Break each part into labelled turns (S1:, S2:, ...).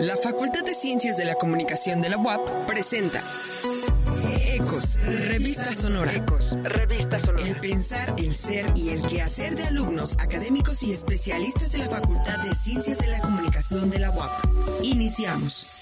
S1: La Facultad de Ciencias de la Comunicación de la UAP presenta Ecos, Revista Sonora.
S2: Ecos, Revista Sonora.
S1: El pensar, el ser y el quehacer de alumnos, académicos y especialistas de la Facultad de Ciencias de la Comunicación de la UAP. Iniciamos.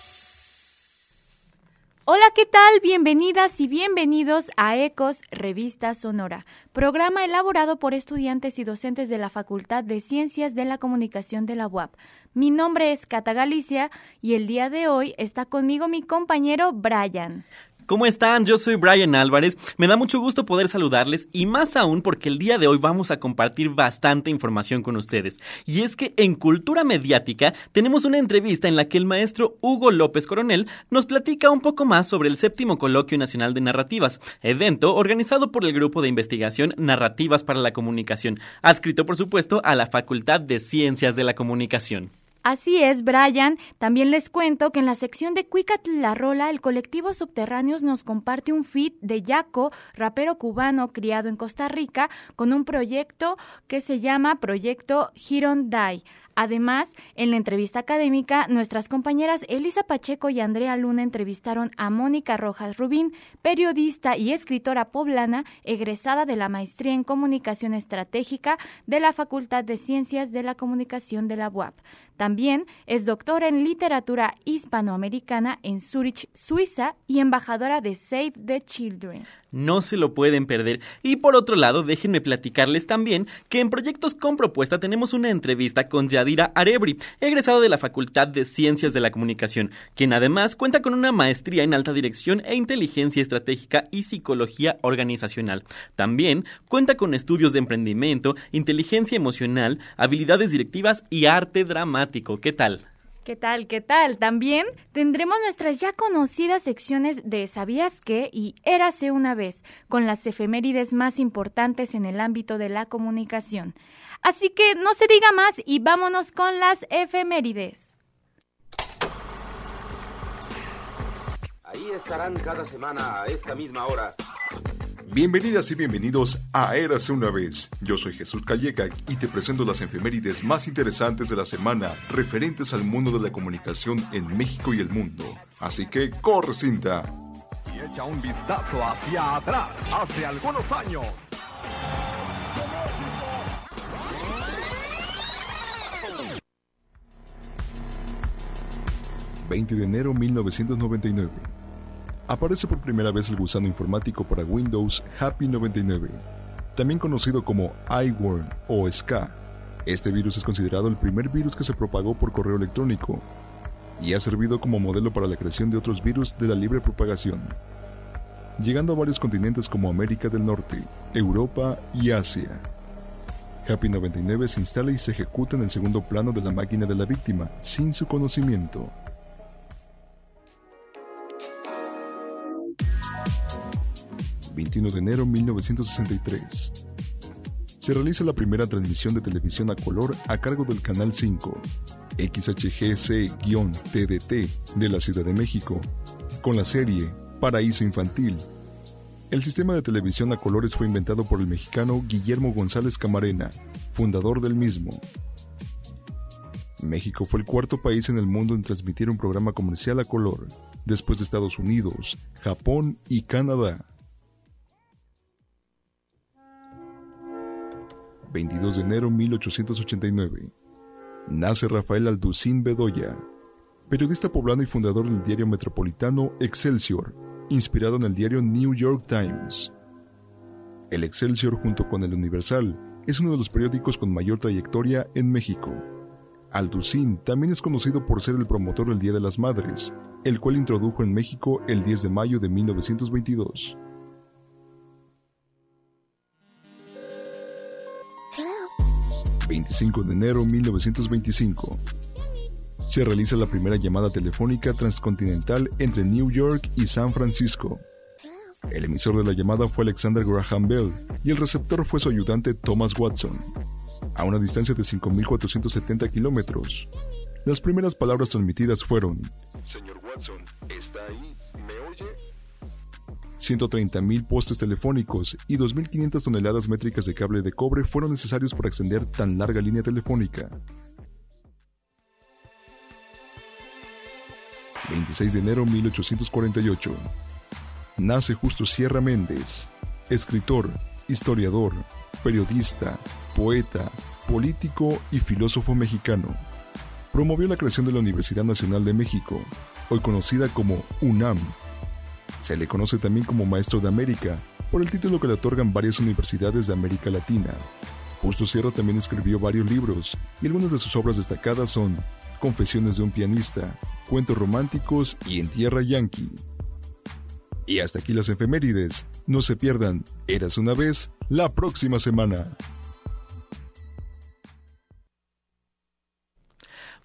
S3: Hola, ¿qué tal? Bienvenidas y bienvenidos a Ecos Revista Sonora, programa elaborado por estudiantes y docentes de la Facultad de Ciencias de la Comunicación de la UAP. Mi nombre es Cata Galicia y el día de hoy está conmigo mi compañero Brian.
S4: ¿Cómo están? Yo soy Brian Álvarez. Me da mucho gusto poder saludarles y más aún porque el día de hoy vamos a compartir bastante información con ustedes. Y es que en Cultura Mediática tenemos una entrevista en la que el maestro Hugo López Coronel nos platica un poco más sobre el séptimo Coloquio Nacional de Narrativas, evento organizado por el Grupo de Investigación Narrativas para la Comunicación, adscrito por supuesto a la Facultad de Ciencias de la Comunicación.
S3: Así es, Brian. También les cuento que en la sección de Cuicatl La Rola, el colectivo Subterráneos nos comparte un feed de Yaco, rapero cubano criado en Costa Rica, con un proyecto que se llama Proyecto Hirondai. Además, en la entrevista académica, nuestras compañeras Elisa Pacheco y Andrea Luna entrevistaron a Mónica Rojas Rubín, periodista y escritora poblana, egresada de la Maestría en Comunicación Estratégica de la Facultad de Ciencias de la Comunicación de la UAP. También es doctora en literatura hispanoamericana en Zurich, Suiza, y embajadora de Save the Children.
S4: No se lo pueden perder. Y por otro lado, déjenme platicarles también que en Proyectos con Propuesta tenemos una entrevista con Yadira Arebri, egresada de la Facultad de Ciencias de la Comunicación, quien además cuenta con una maestría en alta dirección e inteligencia estratégica y psicología organizacional. También cuenta con estudios de emprendimiento, inteligencia emocional, habilidades directivas y arte dramático. ¿Qué tal?
S3: ¿Qué tal? ¿Qué tal? También tendremos nuestras ya conocidas secciones de ¿Sabías qué? y Érase una vez, con las efemérides más importantes en el ámbito de la comunicación. Así que no se diga más y vámonos con las efemérides.
S5: Ahí estarán cada semana a esta misma hora.
S6: Bienvenidas y bienvenidos a Érase una vez. Yo soy Jesús Calleca y te presento las efemérides más interesantes de la semana referentes al mundo de la comunicación en México y el mundo. Así que corre cinta.
S7: Y echa un vistazo hacia atrás, hace algunos años.
S6: ...20 de enero 1999 aparece por primera vez el gusano informático para Windows Happy 99, también conocido como iWorm o SCA. Este virus es considerado el primer virus que se propagó por correo electrónico y ha servido como modelo para la creación de otros virus de la libre propagación, llegando a varios continentes como América del Norte, Europa y Asia. Happy 99 se instala y se ejecuta en el segundo plano de la máquina de la víctima, sin su conocimiento. 21 de enero de 1963. Se realiza la primera transmisión de televisión a color a cargo del Canal 5, XHGC-TDT de la Ciudad de México, con la serie Paraíso Infantil. El sistema de televisión a colores fue inventado por el mexicano Guillermo González Camarena, fundador del mismo. México fue el cuarto país en el mundo en transmitir un programa comercial a color, después de Estados Unidos, Japón y Canadá. 22 de enero de 1889. Nace Rafael Alducín Bedoya, periodista poblano y fundador del diario metropolitano Excelsior, inspirado en el diario New York Times. El Excelsior, junto con el Universal, es uno de los periódicos con mayor trayectoria en México. Alducín también es conocido por ser el promotor del Día de las Madres, el cual introdujo en México el 10 de mayo de 1922. 25 de enero de 1925. Se realiza la primera llamada telefónica transcontinental entre New York y San Francisco. El emisor de la llamada fue Alexander Graham Bell y el receptor fue su ayudante Thomas Watson. A una distancia de 5.470 kilómetros, las primeras palabras transmitidas fueron: Señor Watson, ¿está ahí? ¿Me oye? 130.000 postes telefónicos y 2.500 toneladas métricas de cable de cobre fueron necesarios para extender tan larga línea telefónica. 26 de enero de 1848. Nace Justo Sierra Méndez, escritor, historiador, periodista, poeta, político y filósofo mexicano. Promovió la creación de la Universidad Nacional de México, hoy conocida como UNAM. Se le conoce también como Maestro de América, por el título que le otorgan varias universidades de América Latina. Justo Sierra también escribió varios libros, y algunas de sus obras destacadas son Confesiones de un pianista, Cuentos románticos y En tierra yankee. Y hasta aquí las efemérides. No se pierdan, eras una vez, la próxima semana.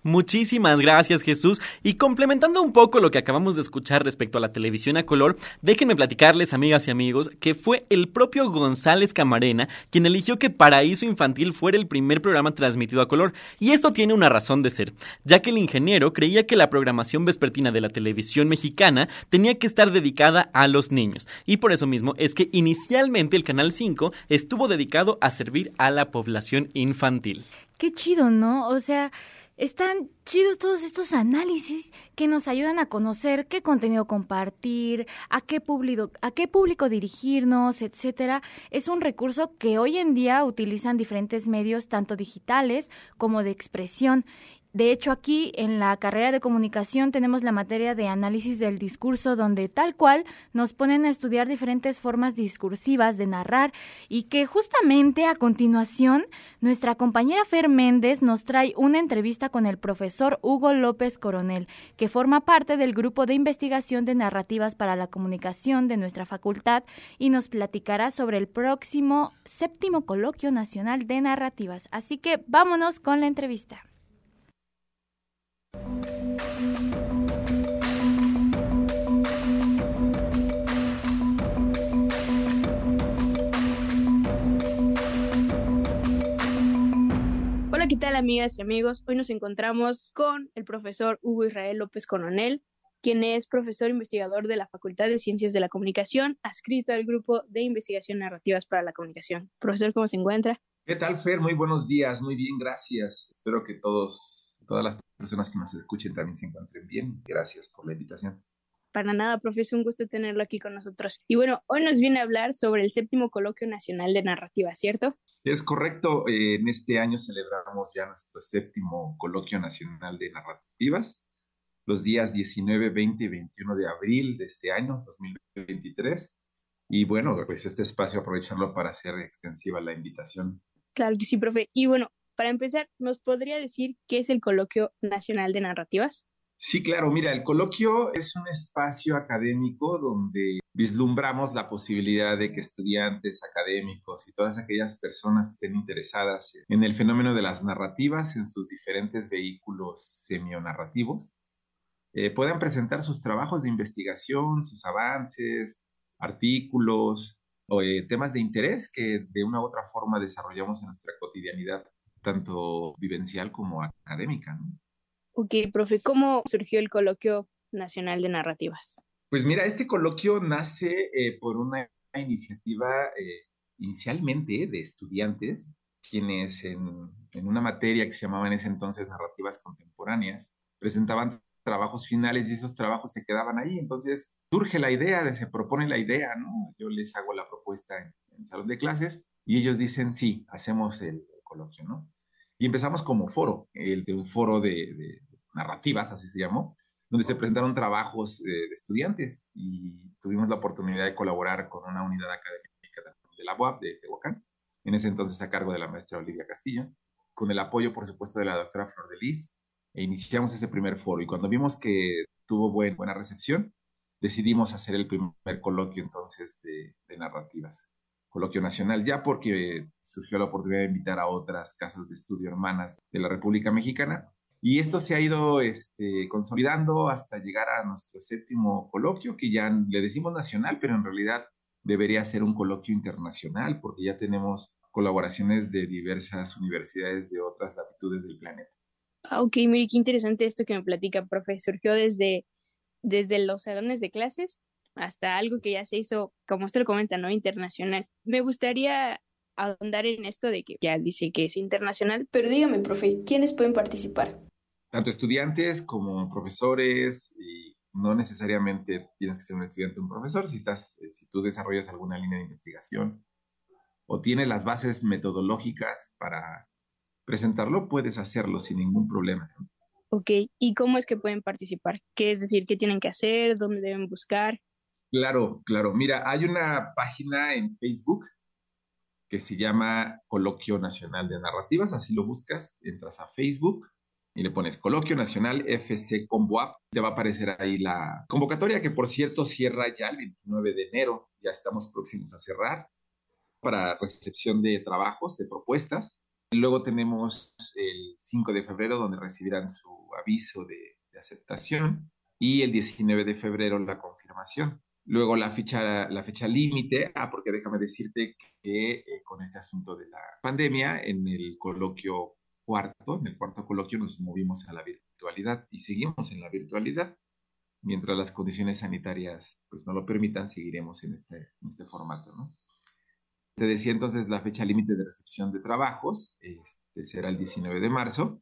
S4: Muchísimas gracias Jesús. Y complementando un poco lo que acabamos de escuchar respecto a la televisión a color, déjenme platicarles amigas y amigos que fue el propio González Camarena quien eligió que Paraíso Infantil fuera el primer programa transmitido a color. Y esto tiene una razón de ser, ya que el ingeniero creía que la programación vespertina de la televisión mexicana tenía que estar dedicada a los niños. Y por eso mismo es que inicialmente el Canal 5 estuvo dedicado a servir a la población infantil.
S3: Qué chido, ¿no? O sea... Están chidos todos estos análisis que nos ayudan a conocer qué contenido compartir, a qué público, a qué público dirigirnos, etcétera. Es un recurso que hoy en día utilizan diferentes medios, tanto digitales como de expresión, de hecho, aquí en la carrera de comunicación tenemos la materia de análisis del discurso, donde tal cual nos ponen a estudiar diferentes formas discursivas de narrar y que justamente a continuación nuestra compañera Fer Méndez nos trae una entrevista con el profesor Hugo López Coronel, que forma parte del grupo de investigación de narrativas para la comunicación de nuestra facultad y nos platicará sobre el próximo séptimo coloquio nacional de narrativas. Así que vámonos con la entrevista.
S2: Hola, ¿qué tal amigas y amigos? Hoy nos encontramos con el profesor Hugo Israel López Coronel, quien es profesor investigador de la Facultad de Ciencias de la Comunicación, adscrito al grupo de investigación narrativas para la comunicación. Profesor, ¿cómo se encuentra?
S8: ¿Qué tal, Fer? Muy buenos días, muy bien, gracias. Espero que todos, todas las personas que nos escuchen también se encuentren bien. Gracias por la invitación.
S2: Para nada, profesor, un gusto tenerlo aquí con nosotros. Y bueno, hoy nos viene a hablar sobre el séptimo coloquio nacional de narrativa, ¿cierto?
S8: Es correcto, eh, en este año celebramos ya nuestro séptimo coloquio nacional de narrativas, los días 19, 20 y 21 de abril de este año, 2023. Y bueno, pues este espacio aprovecharlo para hacer extensiva la invitación.
S2: Claro que sí, profe. Y bueno, para empezar, ¿nos podría decir qué es el Coloquio Nacional de Narrativas?
S8: Sí, claro, mira, el coloquio es un espacio académico donde vislumbramos la posibilidad de que estudiantes académicos y todas aquellas personas que estén interesadas en el fenómeno de las narrativas en sus diferentes vehículos semionarrativos eh, puedan presentar sus trabajos de investigación, sus avances, artículos o eh, temas de interés que de una u otra forma desarrollamos en nuestra cotidianidad, tanto vivencial como académica. ¿no?
S2: Ok, profe, ¿cómo surgió el Coloquio Nacional de Narrativas?
S8: Pues mira, este coloquio nace eh, por una iniciativa eh, inicialmente de estudiantes, quienes en, en, una materia que se llamaba en ese entonces Narrativas Contemporáneas, presentaban trabajos finales y esos trabajos se quedaban ahí. Entonces surge la idea, se propone la idea, ¿no? Yo les hago la propuesta en, en salón de clases y ellos dicen, sí, hacemos el ¿no? Y empezamos como foro, el de un foro de, de, narrativas, así se llamó, donde se presentaron trabajos eh, de estudiantes y tuvimos la oportunidad de colaborar con una unidad académica de la UAP de Tehuacán, en ese entonces a cargo de la maestra Olivia Castillo, con el apoyo, por supuesto, de la doctora Flor de Lis, e iniciamos ese primer foro. Y cuando vimos que tuvo buen, buena recepción, decidimos hacer el primer coloquio entonces de, de narrativas coloquio nacional, ya porque surgió la oportunidad de invitar a otras casas de estudio hermanas de la República Mexicana. Y esto se ha ido este, consolidando hasta llegar a nuestro séptimo coloquio, que ya le decimos nacional, pero en realidad debería ser un coloquio internacional, porque ya tenemos colaboraciones de diversas universidades de otras latitudes del planeta.
S2: Ah, ok, mire, qué interesante esto que me platica, profe. Surgió desde, desde los salones de clases hasta algo que ya se hizo, como usted lo comenta, ¿no? Internacional. Me gustaría ahondar en esto de que ya dice que es internacional, pero dígame, profe, ¿quiénes pueden participar?
S8: Tanto estudiantes como profesores y no necesariamente tienes que ser un estudiante o un profesor, si, estás, eh, si tú desarrollas alguna línea de investigación o tienes las bases metodológicas para presentarlo, puedes hacerlo sin ningún problema.
S2: Ok, ¿y cómo es que pueden participar? ¿Qué es decir, qué tienen que hacer? ¿Dónde deben buscar?
S8: Claro, claro. Mira, hay una página en Facebook que se llama Coloquio Nacional de Narrativas, así lo buscas, entras a Facebook y le pones Coloquio Nacional FC Comboap, te va a aparecer ahí la convocatoria que por cierto cierra ya el 29 de enero, ya estamos próximos a cerrar para recepción de trabajos, de propuestas. Luego tenemos el 5 de febrero donde recibirán su aviso de, aceptación y el 19 de febrero la confirmación. Luego la fecha, la fecha límite, ah, porque déjame decirte que eh, con este asunto de la pandemia, en el coloquio cuarto, en el cuarto coloquio nos movimos a la virtualidad y seguimos en la virtualidad. Mientras las condiciones sanitarias pues no lo permitan, seguiremos en este, en este formato, ¿no? Te decía entonces la fecha límite de recepción de trabajos, este, será el 19 de marzo,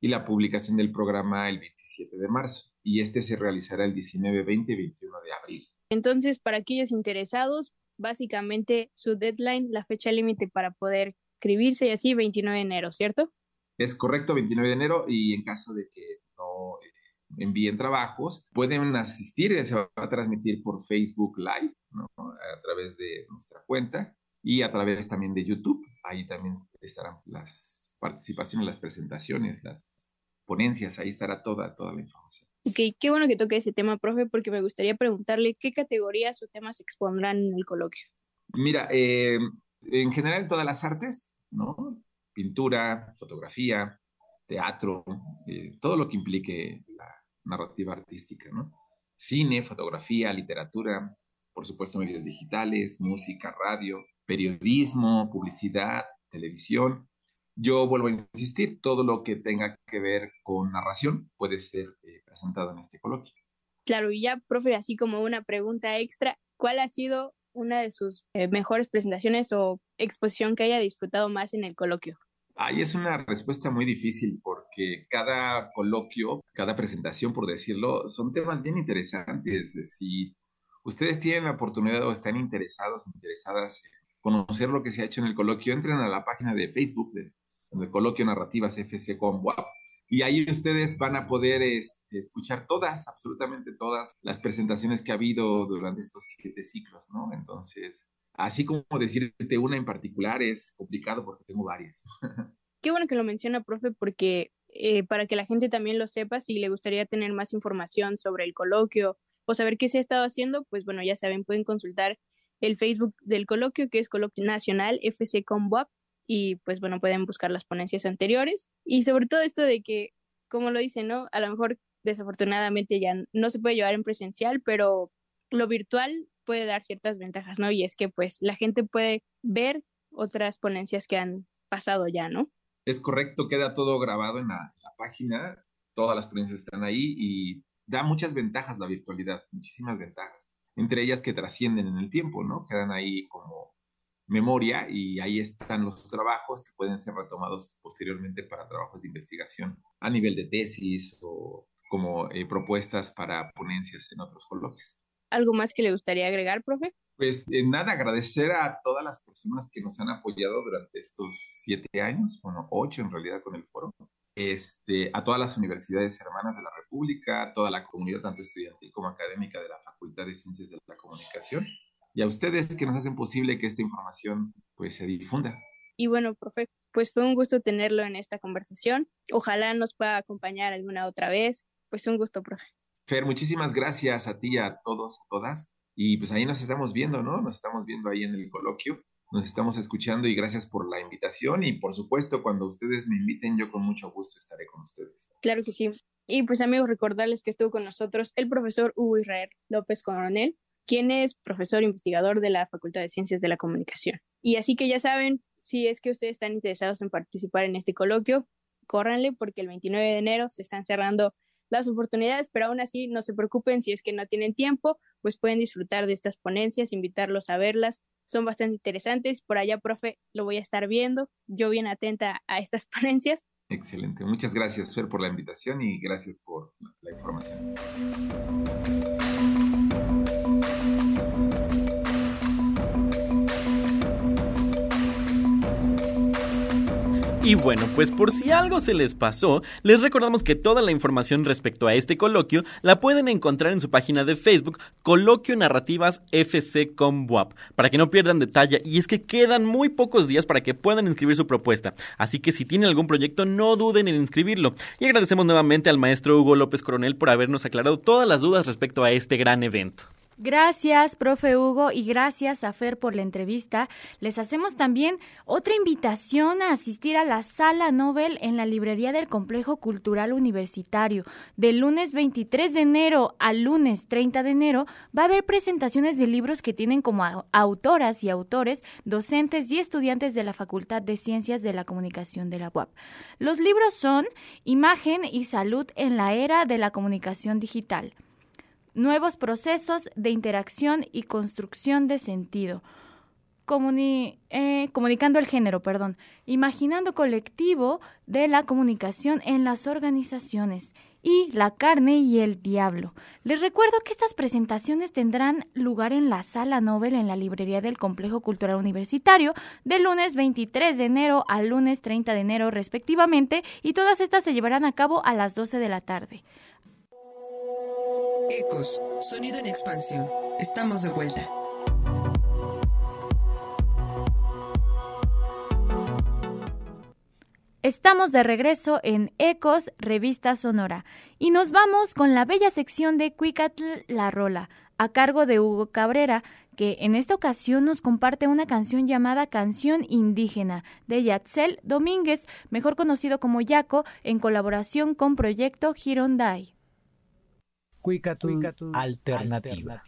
S8: y la publicación del programa el 27 de marzo, y este se realizará el 19, 20 y 21 de abril.
S2: Entonces, para aquellos interesados, básicamente su deadline, la fecha límite para poder inscribirse y así, 29 de enero, ¿cierto?
S8: Es correcto, 29 de enero, y en caso de que no eh, envíen trabajos, pueden asistir, se va a transmitir por Facebook Live, ¿no? a través de nuestra cuenta y a través también de YouTube. Ahí también estarán las participaciones, las presentaciones, las ponencias, ahí estará toda, toda la información.
S2: Ok, qué bueno que toque ese tema, profe, porque me gustaría preguntarle qué categorías o temas se expondrán en el coloquio.
S8: Mira, eh, en general todas las artes, ¿no? Pintura, fotografía, teatro, eh, todo lo que implique la narrativa artística, ¿no? Cine, fotografía, literatura, por supuesto medios digitales, música, radio, periodismo, publicidad, televisión. Yo vuelvo a insistir, todo lo que tenga que ver con narración puede ser eh, presentado en este coloquio.
S2: Claro, y ya, profe, así como una pregunta extra, ¿cuál ha sido una de sus eh, mejores presentaciones o exposición que haya disfrutado más en el coloquio?
S8: Ahí es una respuesta muy difícil porque cada coloquio, cada presentación, por decirlo, son temas bien interesantes. Si ustedes tienen la oportunidad o están interesados, interesadas en conocer lo que se ha hecho en el coloquio, entren a la página de Facebook de Coloquio Narrativas FC con WAP. Y ahí ustedes van a poder escuchar todas, absolutamente todas las presentaciones que ha habido durante estos siete ciclos, ¿no? Entonces, así como decirte una en particular es complicado porque tengo varias.
S2: Qué bueno que lo menciona, profe, porque eh, para que la gente también lo sepa, si le gustaría tener más información sobre el coloquio o saber qué se ha estado haciendo, pues bueno, ya saben, pueden consultar el Facebook del coloquio, que es Coloquio Nacional FC Comboap, y pues bueno, pueden buscar las ponencias anteriores. Y sobre todo esto de que, como lo dicen, ¿no? A lo mejor desafortunadamente ya no se puede llevar en presencial, pero lo virtual puede dar ciertas ventajas, ¿no? Y es que pues la gente puede ver otras ponencias que han pasado ya, ¿no?
S8: Es correcto, queda todo grabado en la, la página, todas las ponencias están ahí y da muchas ventajas la virtualidad, muchísimas ventajas entre ellas que trascienden en el tiempo, ¿no? Quedan ahí como memoria y ahí están los trabajos que pueden ser retomados posteriormente para trabajos de investigación a nivel de tesis o como eh, propuestas para ponencias en otros coloquios.
S2: ¿Algo más que le gustaría agregar, profe?
S8: Pues eh, nada, agradecer a todas las personas que nos han apoyado durante estos siete años, bueno, ocho en realidad con el foro, este, a todas las universidades hermanas de la República, a toda la comunidad, tanto estudiantil como académica de la Facultad de Ciencias de la Comunicación, y a ustedes que nos hacen posible que esta información pues, se difunda.
S2: Y bueno, profe, pues fue un gusto tenerlo en esta conversación. Ojalá nos pueda acompañar alguna otra vez. Pues un gusto, profe.
S8: Fer, muchísimas gracias a ti, a todos, a todas. Y pues ahí nos estamos viendo, ¿no? Nos estamos viendo ahí en el coloquio nos estamos escuchando y gracias por la invitación y por supuesto cuando ustedes me inviten yo con mucho gusto estaré con ustedes.
S2: Claro que sí. Y pues amigos, recordarles que estuvo con nosotros el profesor Hugo Israel López Coronel, quien es profesor investigador de la Facultad de Ciencias de la Comunicación. Y así que ya saben, si es que ustedes están interesados en participar en este coloquio, córranle porque el 29 de enero se están cerrando las oportunidades, pero aún así no se preocupen si es que no tienen tiempo, pues pueden disfrutar de estas ponencias, invitarlos a verlas son bastante interesantes. Por allá, profe, lo voy a estar viendo. Yo bien atenta a estas ponencias.
S8: Excelente. Muchas gracias, Fer, por la invitación y gracias por la información.
S4: Y bueno, pues por si algo se les pasó, les recordamos que toda la información respecto a este coloquio la pueden encontrar en su página de Facebook, Coloquio Narrativas FC Comwap, para que no pierdan detalle. Y es que quedan muy pocos días para que puedan inscribir su propuesta. Así que si tienen algún proyecto, no duden en inscribirlo. Y agradecemos nuevamente al maestro Hugo López Coronel por habernos aclarado todas las dudas respecto a este gran evento.
S3: Gracias, profe Hugo, y gracias a Fer por la entrevista. Les hacemos también otra invitación a asistir a la Sala Nobel en la librería del Complejo Cultural Universitario. Del lunes 23 de enero al lunes 30 de enero va a haber presentaciones de libros que tienen como autoras y autores, docentes y estudiantes de la Facultad de Ciencias de la Comunicación de la UAP. Los libros son Imagen y Salud en la Era de la Comunicación Digital nuevos procesos de interacción y construcción de sentido. Eh, comunicando el género, perdón, imaginando colectivo de la comunicación en las organizaciones y la carne y el diablo. Les recuerdo que estas presentaciones tendrán lugar en la sala Nobel en la librería del Complejo Cultural Universitario del lunes 23 de enero al lunes 30 de enero respectivamente y todas estas se llevarán a cabo a las 12 de la tarde.
S1: Ecos, sonido en expansión. Estamos de vuelta.
S3: Estamos de regreso en Ecos, Revista Sonora, y nos vamos con la bella sección de Cuicatl La Rola, a cargo de Hugo Cabrera, que en esta ocasión nos comparte una canción llamada Canción Indígena de Yatzel Domínguez, mejor conocido como Yaco, en colaboración con Proyecto Girondai.
S9: Cuicatl alternativa.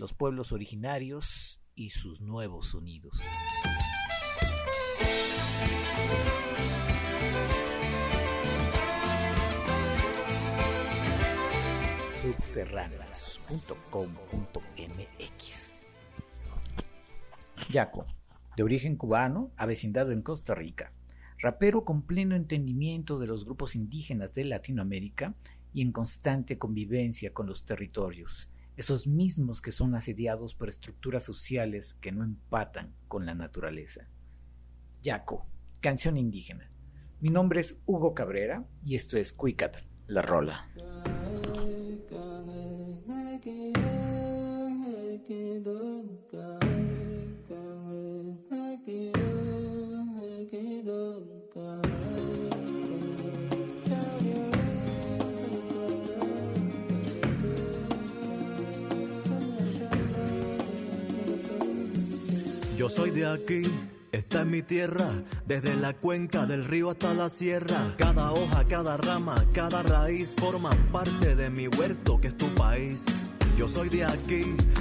S9: Los pueblos originarios y sus nuevos sonidos. subterráneas.com.mx Yaco de origen cubano, avecindado en Costa Rica, rapero con pleno entendimiento de los grupos indígenas de Latinoamérica y en constante convivencia con los territorios, esos mismos que son asediados por estructuras sociales que no empatan con la naturaleza. Yaco, canción indígena. Mi nombre es Hugo Cabrera y esto es Cuicat, la rola.
S10: Yo soy de aquí, esta es mi tierra, desde la cuenca del río hasta la sierra. Cada hoja, cada rama, cada raíz forman parte de mi huerto que es tu país. Yo soy de aquí,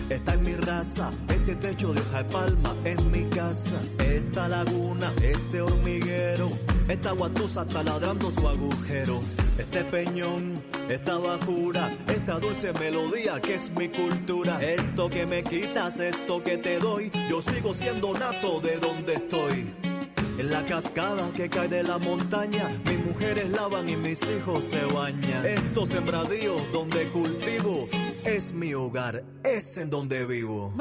S10: esta es mi raza, este techo de hoja de palma es mi casa, esta laguna, este hormiguero, esta guatusa está ladrando su agujero, este peñón, esta bajura, esta dulce melodía que es mi cultura, esto que me quitas, esto que te doy, yo sigo siendo nato de donde estoy. En la cascada que cae de la montaña, mis mujeres lavan y mis hijos se bañan. Estos sembradíos donde cultivo es mi hogar, es en donde vivo.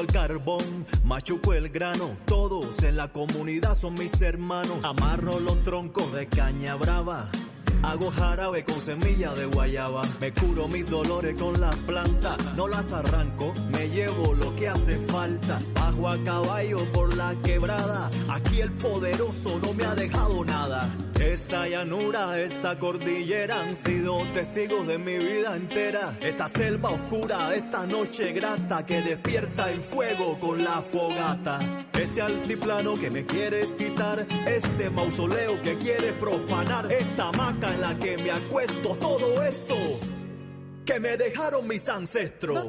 S10: El carbón, machuco el grano, todos en la comunidad son mis hermanos. Amarro los troncos de caña brava. Hago jarabe con semilla de guayaba. Me curo mis dolores con las plantas. No las arranco, me llevo lo que hace falta. Bajo a caballo por la quebrada. Aquí el poderoso no me ha dejado nada. Esta llanura, esta cordillera han sido testigos de mi vida entera. Esta selva oscura, esta noche grata que despierta el fuego con la fogata. Este altiplano que me quieres quitar, este mausoleo que quieres profanar, esta hamaca en la que me acuesto, todo esto que me dejaron mis ancestros.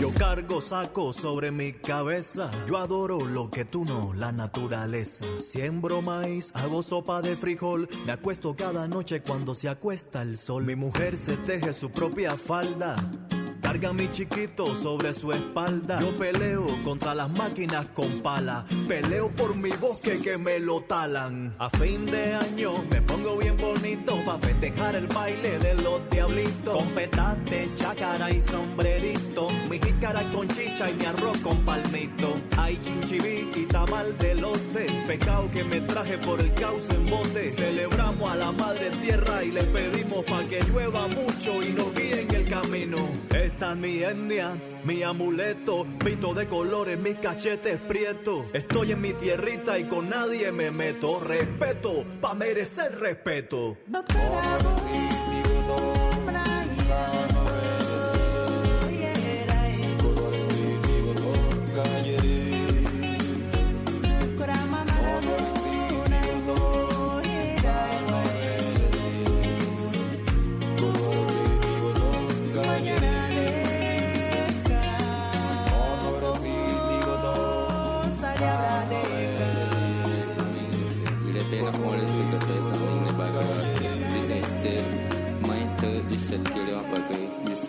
S10: Yo cargo saco sobre mi cabeza. Yo adoro lo que tú no, la naturaleza. Siembro maíz, hago sopa de frijol. Me acuesto cada noche cuando se acuesta el sol. Mi mujer se teje su propia falda. Carga mi chiquito sobre su espalda. Yo peleo contra las máquinas con pala. Peleo por mi bosque que me lo talan. A fin de año me pongo bien bonito pa' festejar el baile de los diablitos. Con petate, chácara y sombrerito. Mi jícara con chicha y mi arroz con palmito. Hay chinchibí y tamal de lote. Pecado que me traje por el cauce en bote. Celebramos a la madre tierra y le pedimos pa' que llueva mucho y nos guíe en el camino. Esta mi etnia, mi amuleto, pito de colores, mis cachetes prietos. Estoy en mi tierrita y con nadie me meto. Respeto, pa' merecer respeto.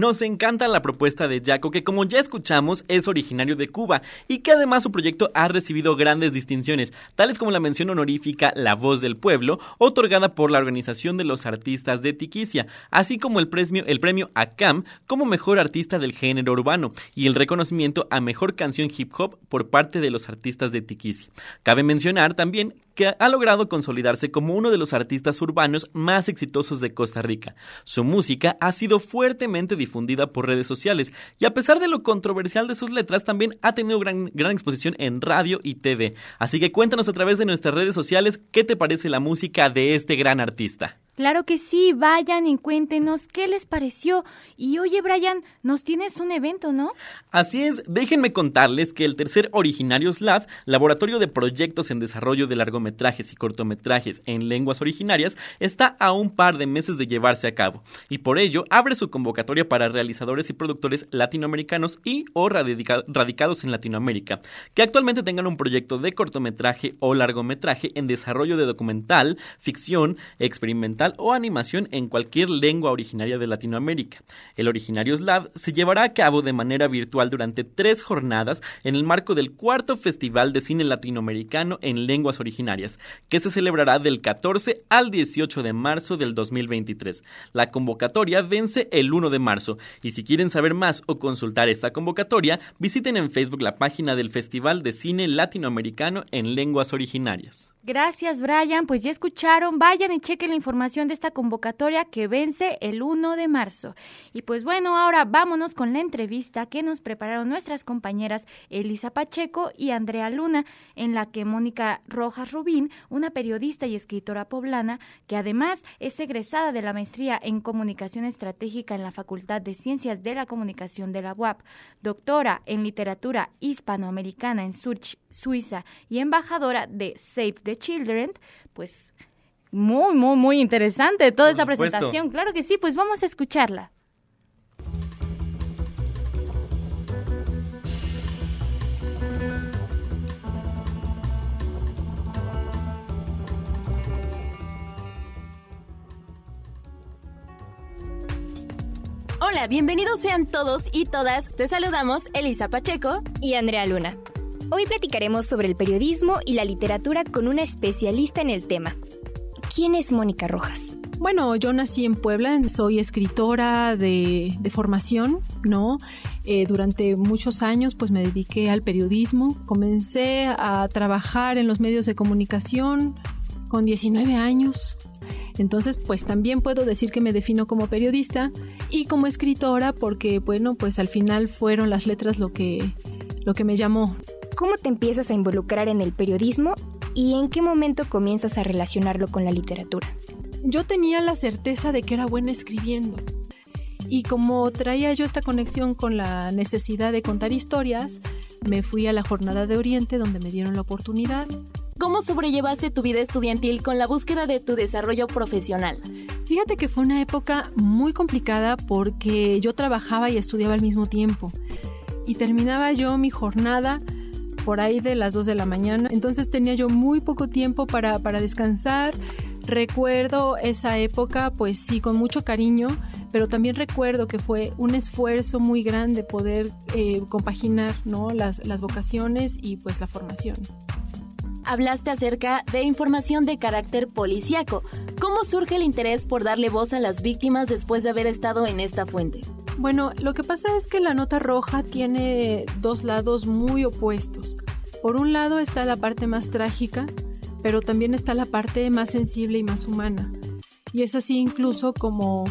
S4: Nos encanta la propuesta de Jaco, que como ya escuchamos es originario de Cuba y que además su proyecto ha recibido grandes distinciones, tales como la mención honorífica La Voz del Pueblo, otorgada por la Organización de los Artistas de Tiquicia, así como el premio, el premio ACAM como Mejor Artista del Género Urbano y el reconocimiento a Mejor Canción Hip Hop por parte de los artistas de Tiquicia. Cabe mencionar también ha logrado consolidarse como uno de los artistas urbanos más exitosos de Costa Rica. Su música ha sido fuertemente difundida por redes sociales y a pesar de lo controversial de sus letras, también ha tenido gran, gran exposición en radio y TV. Así que cuéntanos a través de nuestras redes sociales qué te parece la música de este gran artista.
S3: Claro que sí, vayan y cuéntenos qué les pareció. Y oye, Brian, nos tienes un evento, ¿no?
S4: Así es, déjenme contarles que el tercer Originarios Lab, Laboratorio de Proyectos en Desarrollo de Largometrajes y Cortometrajes en Lenguas Originarias, está a un par de meses de llevarse a cabo. Y por ello, abre su convocatoria para realizadores y productores latinoamericanos y o radica radicados en Latinoamérica, que actualmente tengan un proyecto de cortometraje o largometraje en desarrollo de documental, ficción, experimental o animación en cualquier lengua originaria de Latinoamérica. El Originarios Lab se llevará a cabo de manera virtual durante tres jornadas en el marco del cuarto Festival de Cine Latinoamericano en Lenguas Originarias, que se celebrará del 14 al 18 de marzo del 2023. La convocatoria vence el 1 de marzo y si quieren saber más o consultar esta convocatoria, visiten en Facebook la página del Festival de Cine Latinoamericano en Lenguas Originarias.
S3: Gracias, Brian. Pues ya escucharon, vayan y chequen la información de esta convocatoria que vence el 1 de marzo. Y pues bueno, ahora vámonos con la entrevista que nos prepararon nuestras compañeras Elisa Pacheco y Andrea Luna, en la que Mónica Rojas Rubín, una periodista y escritora poblana, que además es egresada de la maestría en comunicación estratégica en la Facultad de Ciencias de la Comunicación de la UAP, doctora en literatura hispanoamericana en Zurich, Suiza y embajadora de Save the Children, pues muy, muy, muy interesante toda esta
S4: supuesto.
S3: presentación. Claro que sí, pues vamos a escucharla.
S11: Hola, bienvenidos sean todos y todas. Te saludamos Elisa Pacheco
S12: y Andrea Luna. Hoy platicaremos sobre el periodismo y la literatura con una especialista en el tema. ¿Quién es Mónica Rojas?
S13: Bueno, yo nací en Puebla, soy escritora de, formación, ¿no? Eh, durante muchos años pues me dediqué al periodismo, comencé a trabajar en los medios de comunicación con 19 años, entonces, pues también puedo decir que me defino como periodista y como escritora porque, bueno, pues al final fueron las letras lo que, lo que me llamó.
S12: ¿Cómo te empiezas a involucrar en el periodismo y en qué momento comienzas a relacionarlo con la literatura?
S13: Yo tenía la certeza de que era buena escribiendo. Y como traía yo esta conexión con la necesidad de contar historias, me fui a la Jornada de Oriente donde me dieron la oportunidad.
S11: ¿Cómo sobrellevaste tu vida estudiantil con la búsqueda de tu desarrollo profesional?
S13: Fíjate que fue una época muy complicada porque yo trabajaba y estudiaba al mismo tiempo. Y terminaba yo mi jornada por ahí de las 2 de la mañana. Entonces tenía yo muy poco tiempo para, para descansar. Recuerdo esa época, pues sí, con mucho cariño, pero también recuerdo que fue un esfuerzo muy grande poder eh, compaginar ¿no? las, las vocaciones y pues la formación
S11: hablaste acerca de información de carácter policíaco. ¿Cómo surge el interés por darle voz a las víctimas después de haber estado en esta fuente?
S13: Bueno, lo que pasa es que la nota roja tiene dos lados muy opuestos. Por un lado está la parte más trágica, pero también está la parte más sensible y más humana. Y es así incluso como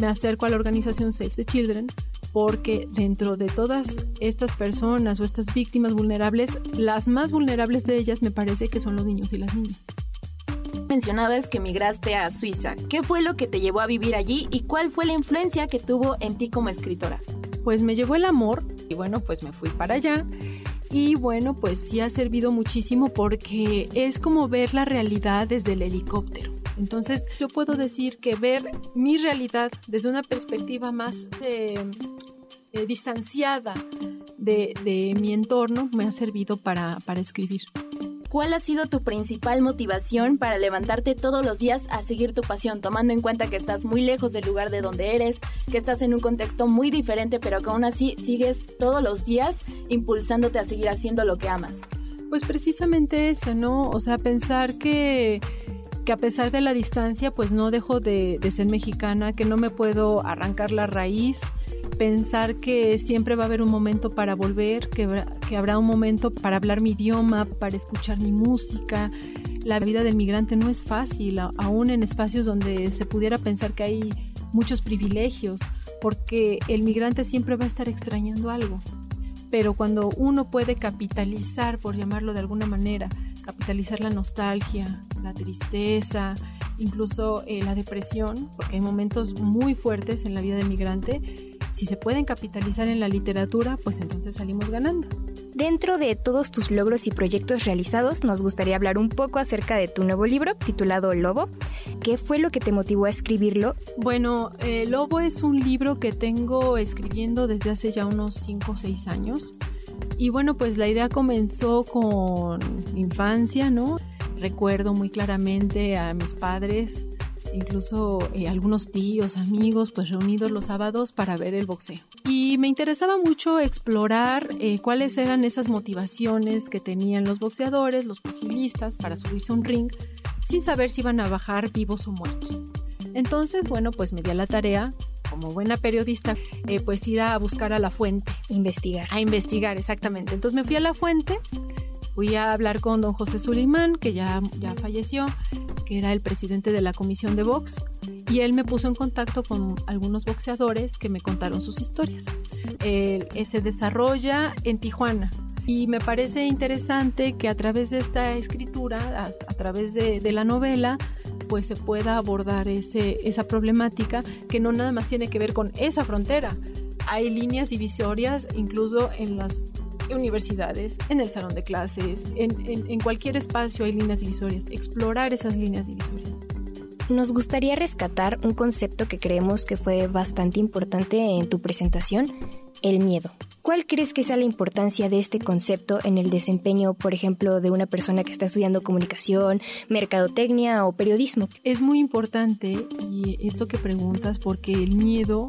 S13: me acerco a la organización Save the Children, porque dentro de todas estas personas o estas víctimas vulnerables, las más vulnerables de ellas me parece que son los niños y las niñas
S11: mencionabas que migraste a Suiza. ¿Qué fue lo que te llevó a vivir allí y cuál fue la influencia que tuvo en ti como escritora?
S13: Pues me llevó el amor y bueno, pues me fui para allá. Y bueno, pues sí ha servido muchísimo porque es como ver la realidad desde el helicóptero. Entonces yo puedo decir que ver mi realidad desde una perspectiva más eh, eh, distanciada de, mi entorno me ha servido para escribir.
S11: ¿Cuál ha sido tu principal motivación para levantarte todos los días a seguir tu pasión, tomando en cuenta que estás muy lejos del lugar de donde eres, que estás en un contexto muy diferente, pero que aún así sigues todos los días impulsándote a seguir haciendo lo que amas?
S13: Pues precisamente eso, ¿no? O sea, pensar que que a pesar de la distancia, pues no dejo de, de, ser mexicana, que no me puedo arrancar la raíz, pensar que siempre va a haber un momento para volver, que, habrá un momento para hablar mi idioma, para escuchar mi música. La vida del migrante no es fácil, aún en espacios donde se pudiera pensar que hay muchos privilegios, porque el migrante siempre va a estar extrañando algo. Pero cuando uno puede capitalizar, por llamarlo de alguna manera, capitalizar la nostalgia, la tristeza, incluso eh, la depresión, porque hay momentos muy fuertes en la vida del migrante, si se pueden capitalizar en la literatura, pues entonces salimos ganando.
S12: Dentro de todos tus logros y proyectos realizados, nos gustaría hablar un poco acerca de tu nuevo libro titulado Lobo. ¿Qué fue lo que te motivó a escribirlo?
S13: Bueno, eh, Lobo es un libro que tengo escribiendo desde hace ya unos 5 o 6 años. Y bueno, pues la idea comenzó con mi infancia, ¿no? Recuerdo muy claramente a mis padres incluso eh, algunos tíos, amigos, pues reunidos los sábados para ver el boxeo. Y me interesaba mucho explorar eh, cuáles eran esas motivaciones que tenían los boxeadores, los pugilistas para subirse a un ring sin saber si iban a bajar vivos o muertos. Entonces, bueno, pues me di a la tarea como buena periodista, eh, pues ir a buscar a la fuente.
S12: Investigar.
S13: A investigar, exactamente. Entonces me fui a la fuente, fui a hablar con don José Sulimán, que ya, ya falleció, que era el presidente de la comisión de box, y él me puso en contacto con algunos boxeadores que me contaron sus historias. Eh, se desarrolla en Tijuana. Y me parece interesante que a través de esta escritura, a, través de, la novela, pues se pueda abordar ese, esa problemática que no nada más tiene que ver con esa frontera. Hay líneas divisorias incluso en las universidades, en el salón de clases, en, cualquier espacio hay líneas divisorias, explorar esas líneas divisorias.
S12: Nos gustaría rescatar un concepto que creemos que fue bastante importante en tu presentación, el miedo. ¿Cuál crees que sea la importancia de este concepto en el desempeño, por ejemplo, de una persona que está estudiando comunicación, mercadotecnia o periodismo?
S13: Es muy importante y esto que preguntas porque el miedo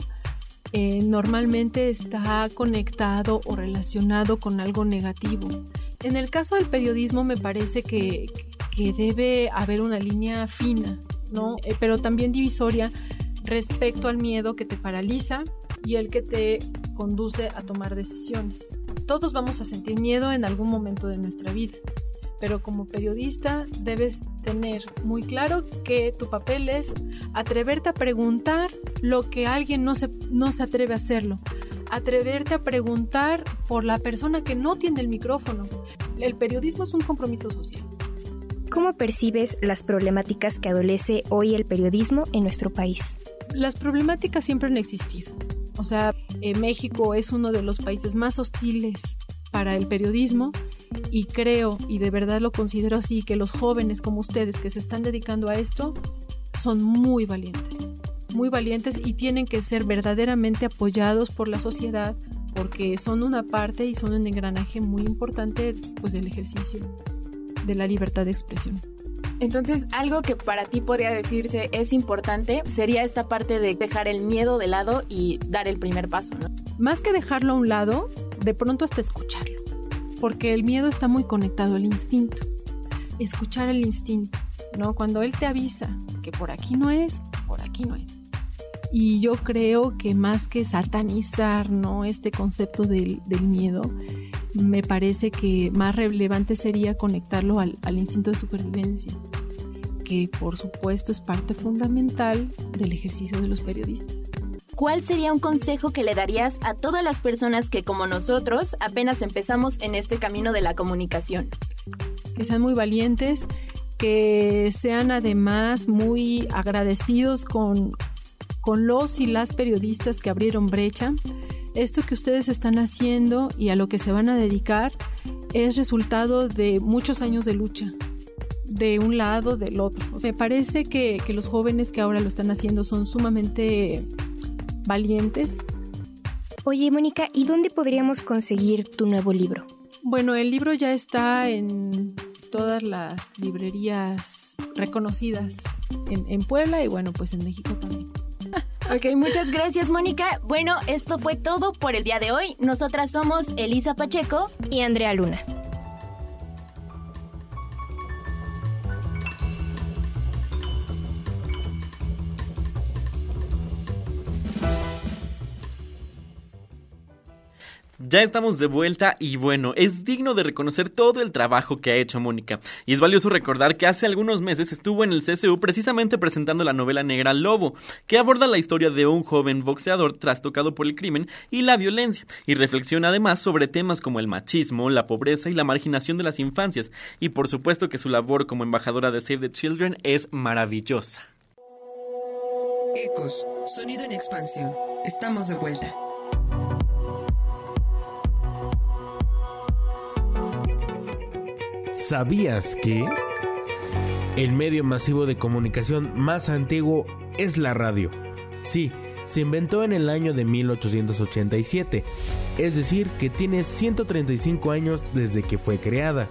S13: eh, normalmente está conectado o relacionado con algo negativo. En el caso del periodismo me parece que, que debe haber una línea fina ¿no? Eh, pero también divisoria respecto al miedo que te paraliza y el que te conduce a tomar decisiones. Todos vamos a sentir miedo en algún momento de nuestra vida, pero como periodista debes tener muy claro que tu papel es atreverte a preguntar lo que alguien no se, no se atreve a hacerlo, atreverte a preguntar por la persona que no tiene el micrófono. El periodismo es un compromiso social.
S12: ¿Cómo percibes las problemáticas que adolece hoy el periodismo en nuestro país?
S13: Las problemáticas siempre han existido. O sea, eh, México es uno de los países más hostiles para el periodismo y creo, y de verdad lo considero así, que los jóvenes como ustedes que se están dedicando a esto son muy valientes, muy valientes y tienen que ser verdaderamente apoyados por la sociedad porque son una parte y son un engranaje muy importante pues del ejercicio de la libertad de expresión.
S11: Entonces, algo que para ti podría decirse es importante sería esta parte de dejar el miedo de lado y dar el primer paso, ¿no?
S13: Más que dejarlo a un lado, de pronto hasta escucharlo, porque el miedo está muy conectado al instinto. Escuchar el instinto, ¿no? Cuando él te avisa que por aquí no es, por aquí no es. Y yo creo que más que satanizar, ¿no? Este concepto del, del miedo, me parece que más relevante sería conectarlo al, instinto de supervivencia, que por supuesto es parte fundamental del ejercicio de los periodistas.
S11: ¿Cuál sería un consejo que le darías a todas las personas que como nosotros apenas empezamos en este camino de la comunicación?
S13: Que sean muy valientes, que sean además muy agradecidos con, con los y las periodistas que abrieron brecha, esto que ustedes están haciendo y a lo que se van a dedicar es resultado de muchos años de lucha, de un lado, del otro. me parece que, que los jóvenes que ahora lo están haciendo son sumamente valientes.
S12: Oye, Mónica, ¿y dónde podríamos conseguir tu nuevo libro?
S13: Bueno, el libro ya está en todas las librerías reconocidas en, en Puebla y bueno, pues en México también.
S11: Ok, muchas gracias, Mónica. Bueno, esto fue todo por el día de hoy. Nosotras somos Elisa Pacheco
S12: y Andrea Luna.
S4: Ya estamos de vuelta y bueno, es digno de reconocer todo el trabajo que ha hecho Mónica. Y es valioso recordar que hace algunos meses estuvo en el CCU precisamente presentando la novela negra Lobo, que aborda la historia de un joven boxeador trastocado por el crimen y la violencia, y reflexiona además sobre temas como el machismo, la pobreza y la marginación de las infancias. Y por supuesto que su labor como embajadora de Save the Children es maravillosa.
S1: Ecos, sonido en expansión. Estamos de vuelta.
S14: ¿Sabías que? El medio masivo de comunicación más antiguo es la radio. Sí, se inventó en el año de 1887, es decir, que tiene 135 años desde que fue creada.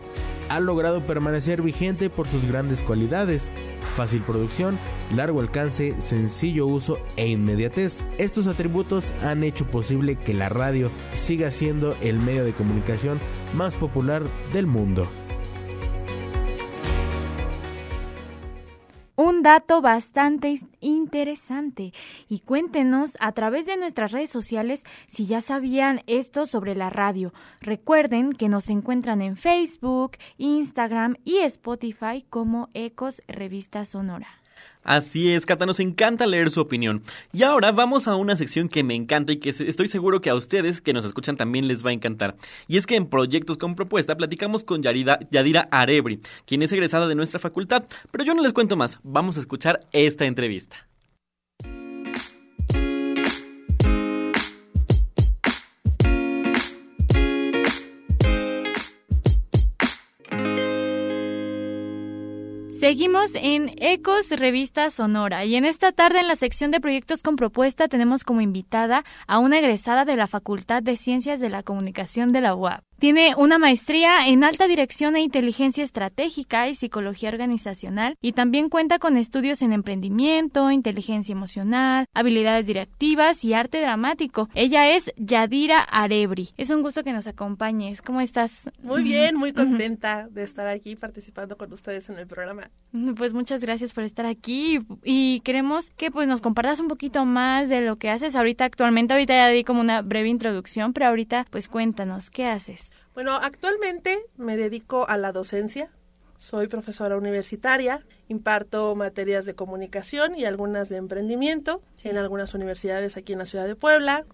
S14: Ha logrado permanecer vigente por sus grandes cualidades, fácil producción, largo alcance, sencillo uso e inmediatez. Estos atributos han hecho posible que la radio siga siendo el medio de comunicación más popular del mundo.
S3: Dato bastante interesante y cuéntenos a través de nuestras redes sociales si ya sabían esto sobre la radio. Recuerden que nos encuentran en Facebook, Instagram y Spotify como Ecos Revista Sonora.
S4: Así es, Cata, nos encanta leer su opinión. Y ahora vamos a una sección que me encanta y que estoy seguro que a ustedes que nos escuchan también les va a encantar. Y es que en Proyectos con Propuesta platicamos con Yadira Arebri, quien es egresada de nuestra facultad. Pero yo no les cuento más, vamos a escuchar esta entrevista.
S3: Seguimos en Ecos Revista Sonora y en esta tarde en la sección de proyectos con propuesta tenemos como invitada a una egresada de la Facultad de Ciencias de la Comunicación de la UAP. Tiene una maestría en alta dirección e inteligencia estratégica y psicología organizacional y también cuenta con estudios en emprendimiento, inteligencia emocional, habilidades directivas y arte dramático. Ella es Yadira Arebri. Es un gusto que nos acompañes. ¿Cómo estás?
S15: Muy bien, muy contenta de estar aquí participando con ustedes en el programa.
S3: Pues muchas gracias por estar aquí y queremos que pues nos compartas un poquito más de lo que haces ahorita actualmente. Ahorita ya di como una breve introducción, pero ahorita pues cuéntanos, ¿qué haces?
S15: Bueno, actualmente me dedico a la docencia. Soy profesora universitaria, imparto materias de comunicación y algunas de emprendimiento en algunas universidades aquí en la ciudad de Puebla.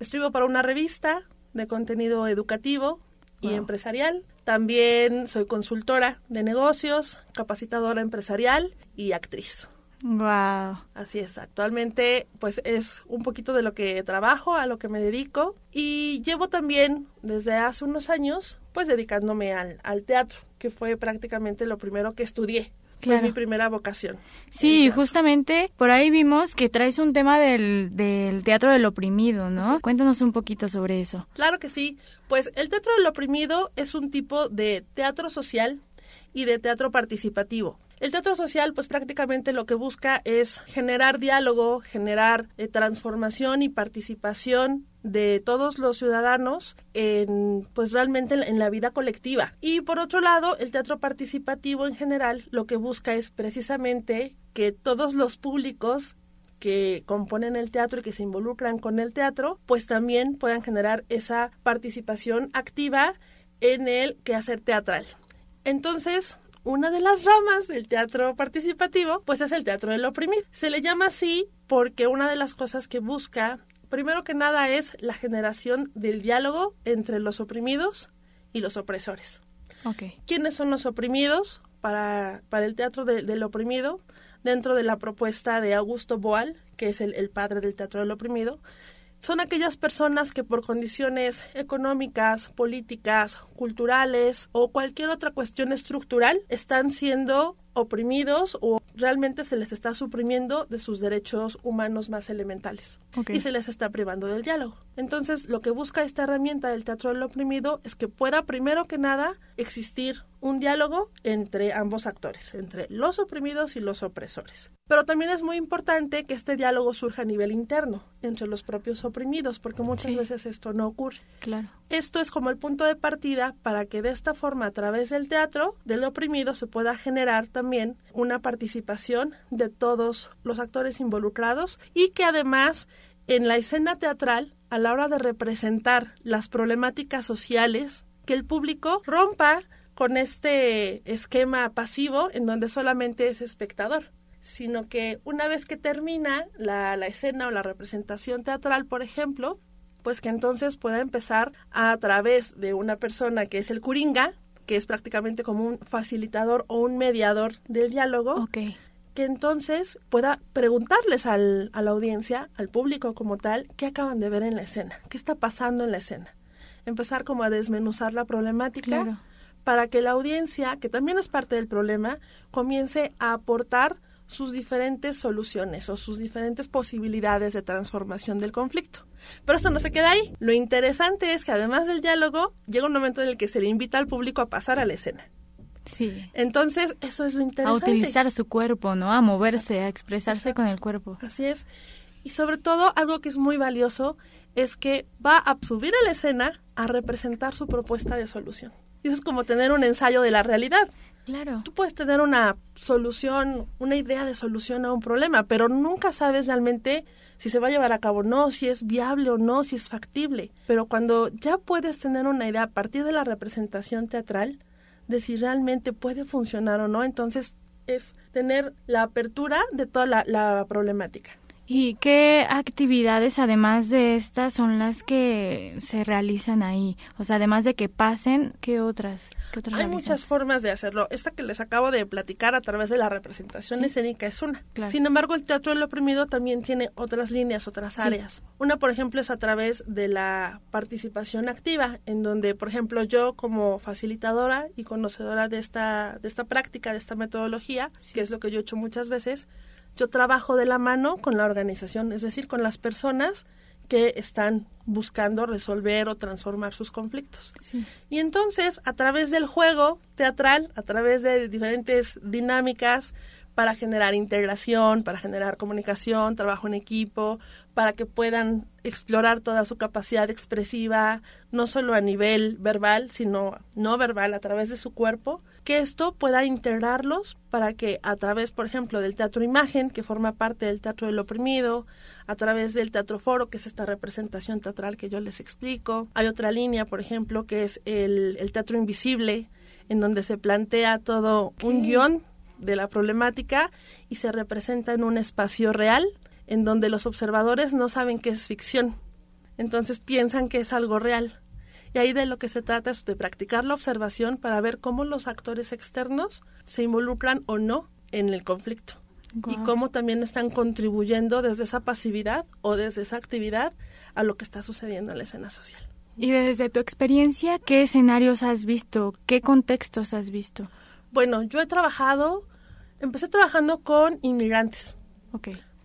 S15: Escribo para una revista de contenido educativo y empresarial. También soy consultora de negocios, capacitadora empresarial y actriz.
S3: Wow.
S15: Así es, actualmente pues es un poquito de lo que trabajo, a lo que me dedico y llevo también desde hace unos años pues dedicándome al, al teatro, que fue prácticamente lo primero que estudié. Fue mi primera vocación.
S3: Sí, justamente por ahí vimos que traes un tema del, del teatro del oprimido, ¿no? Cuéntanos un poquito sobre eso.
S15: Claro que sí. Pues el teatro del oprimido es un tipo de teatro social y de teatro participativo. El teatro social, pues prácticamente lo que busca es generar diálogo, generar eh, transformación y participación de todos los ciudadanos en pues realmente en la vida colectiva. Y por otro lado, el teatro participativo en general lo que busca es precisamente que todos los públicos que componen el teatro y que se involucran con el teatro, pues también puedan generar esa participación activa en el quehacer teatral. Entonces, una de las ramas del teatro participativo, pues es el teatro del oprimido. Se le llama así porque una de las cosas que busca, primero que nada, es la generación del diálogo entre los oprimidos y los opresores.
S3: Okay.
S15: ¿Quiénes son los oprimidos para, para el teatro del oprimido? Dentro de la propuesta de Augusto Boal, que es el, el padre del teatro del oprimido, son aquellas personas que por condiciones económicas, políticas, culturales o cualquier otra cuestión estructural están siendo oprimidos o realmente se les está suprimiendo de sus derechos humanos más elementales y se les está privando del diálogo. Entonces, lo que busca esta herramienta del teatro del oprimido es que pueda primero que nada existir un diálogo entre ambos actores, entre los oprimidos y los opresores. Pero también es muy importante que este diálogo surja a nivel interno, entre los propios oprimidos, porque muchas veces esto no ocurre.
S3: Claro.
S15: Esto es como el punto de partida para que de esta forma, a través del teatro del oprimido, se pueda generar también una participación de todos los actores involucrados y que además en la escena teatral, a la hora de representar las problemáticas sociales, que el público rompa con este esquema pasivo en donde solamente es espectador, sino que una vez que termina la, la escena o la representación teatral, por ejemplo, pues que entonces pueda empezar a, través de una persona que es el curinga, que es prácticamente como un facilitador o un mediador del diálogo, que entonces pueda preguntarles al, a la audiencia, al público como tal, qué acaban de ver en la escena, qué está pasando en la escena. Empezar como a desmenuzar la problemática para que la audiencia, que también es parte del problema, comience a aportar sus diferentes soluciones o sus diferentes posibilidades de transformación del conflicto. Pero esto no se queda ahí. Lo interesante es que además del diálogo, llega un momento en el que se le invita al público a pasar a la escena.
S3: Sí.
S15: Entonces, eso es lo interesante.
S3: A utilizar su cuerpo, ¿no? A moverse, a expresarse con el cuerpo.
S15: Así es. Y sobre todo, algo que es muy valioso es que va a subir a la escena a representar su propuesta de solución. Y eso es como tener un ensayo de la realidad.
S3: Claro.
S15: Tú puedes tener una solución, una idea de solución a un problema, pero nunca sabes realmente si se va a llevar a cabo o no, si es viable o no, si es factible. Pero cuando ya puedes tener una idea a partir de la representación teatral de si realmente puede funcionar o no, entonces es tener la apertura de toda la, la problemática.
S3: ¿Y qué actividades, además de estas, son las que se realizan ahí? O sea, además de que pasen, ¿qué otras?
S15: Hay muchas formas de hacerlo. Esta que les acabo de platicar a través de la representación escénica es una. Sin embargo, el teatro del oprimido también tiene otras líneas, otras áreas. Una, por ejemplo, es a través de la participación activa, en donde, por ejemplo, yo como facilitadora y conocedora de esta, de esta práctica, de esta metodología, que es lo que yo he hecho muchas veces, yo trabajo de la mano con la organización, es decir, con las personas que están buscando resolver o transformar sus conflictos. Y entonces, a través del juego teatral, a través de diferentes dinámicas, para generar integración, para generar comunicación, trabajo en equipo, para que puedan explorar toda su capacidad expresiva, no solo a nivel verbal, sino no verbal, a través de su cuerpo, que esto pueda integrarlos para que a través, por ejemplo, del teatro imagen, que forma parte del teatro del oprimido, a través del teatro foro, que es esta representación teatral que yo les explico, hay otra línea, por ejemplo, que es el, teatro invisible, en donde se plantea todo un guion de la problemática y se representa en un espacio real en donde los observadores no saben que es ficción. Entonces piensan que es algo real. Y ahí de lo que se trata es de practicar la observación para ver cómo los actores externos se involucran o no en el conflicto. Y cómo también están contribuyendo desde esa pasividad o desde esa actividad a lo que está sucediendo en la escena social.
S3: Y desde tu experiencia, ¿qué escenarios has visto? ¿Qué contextos has visto?
S15: Bueno, yo he trabajado Empecé trabajando con inmigrantes.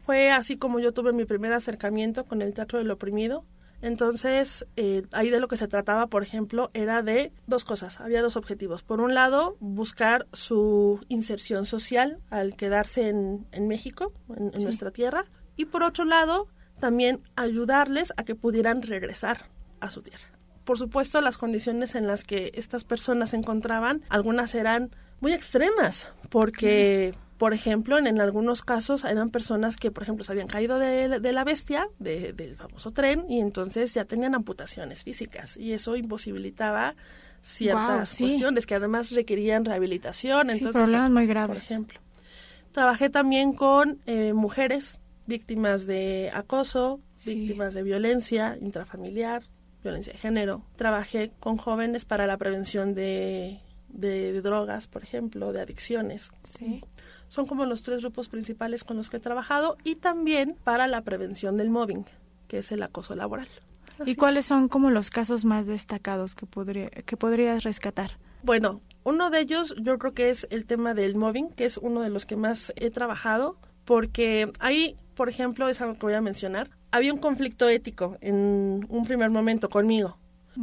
S15: Fue así como yo tuve mi primer acercamiento con el teatro del oprimido. Entonces, eh, ahí de lo que se trataba, por ejemplo, era de dos cosas. Había dos objetivos. Por un lado, buscar su inserción social al quedarse en, México, en, en nuestra tierra. Y por otro lado, también ayudarles a que pudieran regresar a su tierra. Por supuesto, las condiciones en las que estas personas se encontraban, algunas eran muy extremas, porque, por ejemplo, en, algunos casos eran personas que, por ejemplo, se habían caído de, la bestia, del famoso tren, y entonces ya tenían amputaciones físicas, y eso imposibilitaba ciertas cuestiones que además requerían rehabilitación.
S3: entonces, problemas muy graves.
S15: Por ejemplo. Trabajé también con eh, mujeres víctimas de acoso, víctimas de violencia intrafamiliar, violencia de género. Trabajé con jóvenes para la prevención de de, drogas, por ejemplo, de adicciones.
S3: Sí.
S15: Son como los tres grupos principales con los que he trabajado y también para la prevención del mobbing, que es el acoso laboral.
S3: ¿Y cuáles son como los casos más destacados que, podría, que podrías rescatar?
S15: Bueno, uno de ellos yo creo que es el tema del mobbing, que es uno de los que más he trabajado, porque ahí, por ejemplo, es algo que voy a mencionar, había un conflicto ético en un primer momento conmigo,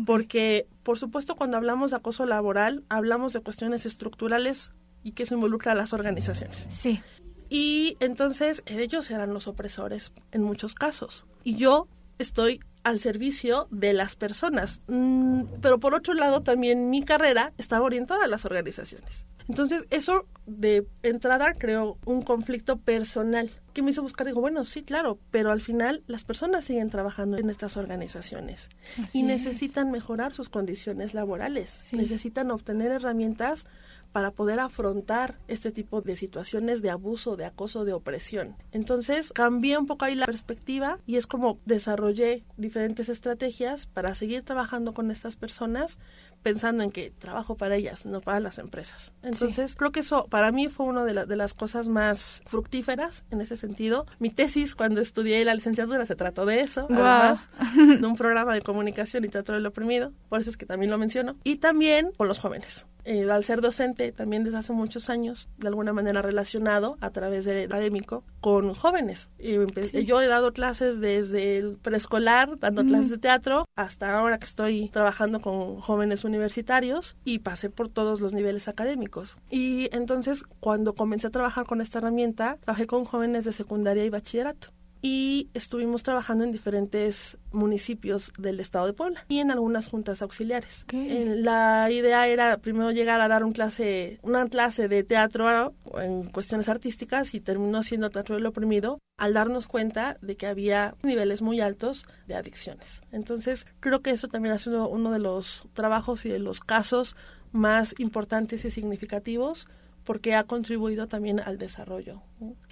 S15: porque por supuesto cuando hablamos de acoso laboral hablamos de cuestiones estructurales y que eso involucra a las organizaciones.
S3: Sí.
S15: Y entonces ellos eran los opresores en muchos casos. Y yo estoy al servicio de las personas. Mm, pero por otro lado, también mi carrera estaba orientada a las organizaciones. Entonces, eso de entrada creó un conflicto personal que me hizo buscar, digo, bueno, sí, claro, pero al final las personas siguen trabajando en estas organizaciones y necesitan mejorar sus condiciones laborales, necesitan obtener herramientas para poder afrontar este tipo de situaciones de abuso, de acoso, de opresión. Entonces cambié un poco ahí la perspectiva y es como desarrollé diferentes estrategias para seguir trabajando con estas personas pensando en que trabajo para ellas, no para las empresas. Entonces creo que eso para mí fue una de, de las cosas más fructíferas en ese sentido. Mi tesis cuando estudié la licenciatura se trató de eso, además de un programa de comunicación y teatro del oprimido, por eso es que también lo menciono, y también con los jóvenes. Eh, al ser docente también desde hace muchos años, de alguna manera relacionado a través del académico con jóvenes. Yo he dado clases desde el preescolar, dando clases de teatro, hasta ahora que estoy trabajando con jóvenes universitarios y pasé por todos los niveles académicos. Y entonces, cuando comencé a trabajar con esta herramienta, trabajé con jóvenes de secundaria y bachillerato y estuvimos trabajando en diferentes municipios del estado de Puebla y en algunas juntas auxiliares. la idea era primero llegar a dar un clase, una clase de teatro en cuestiones artísticas y terminó siendo teatro del oprimido al darnos cuenta de que había niveles muy altos de adicciones. Entonces creo que eso también ha sido uno de los trabajos y de los casos más importantes y significativos porque ha contribuido también al desarrollo.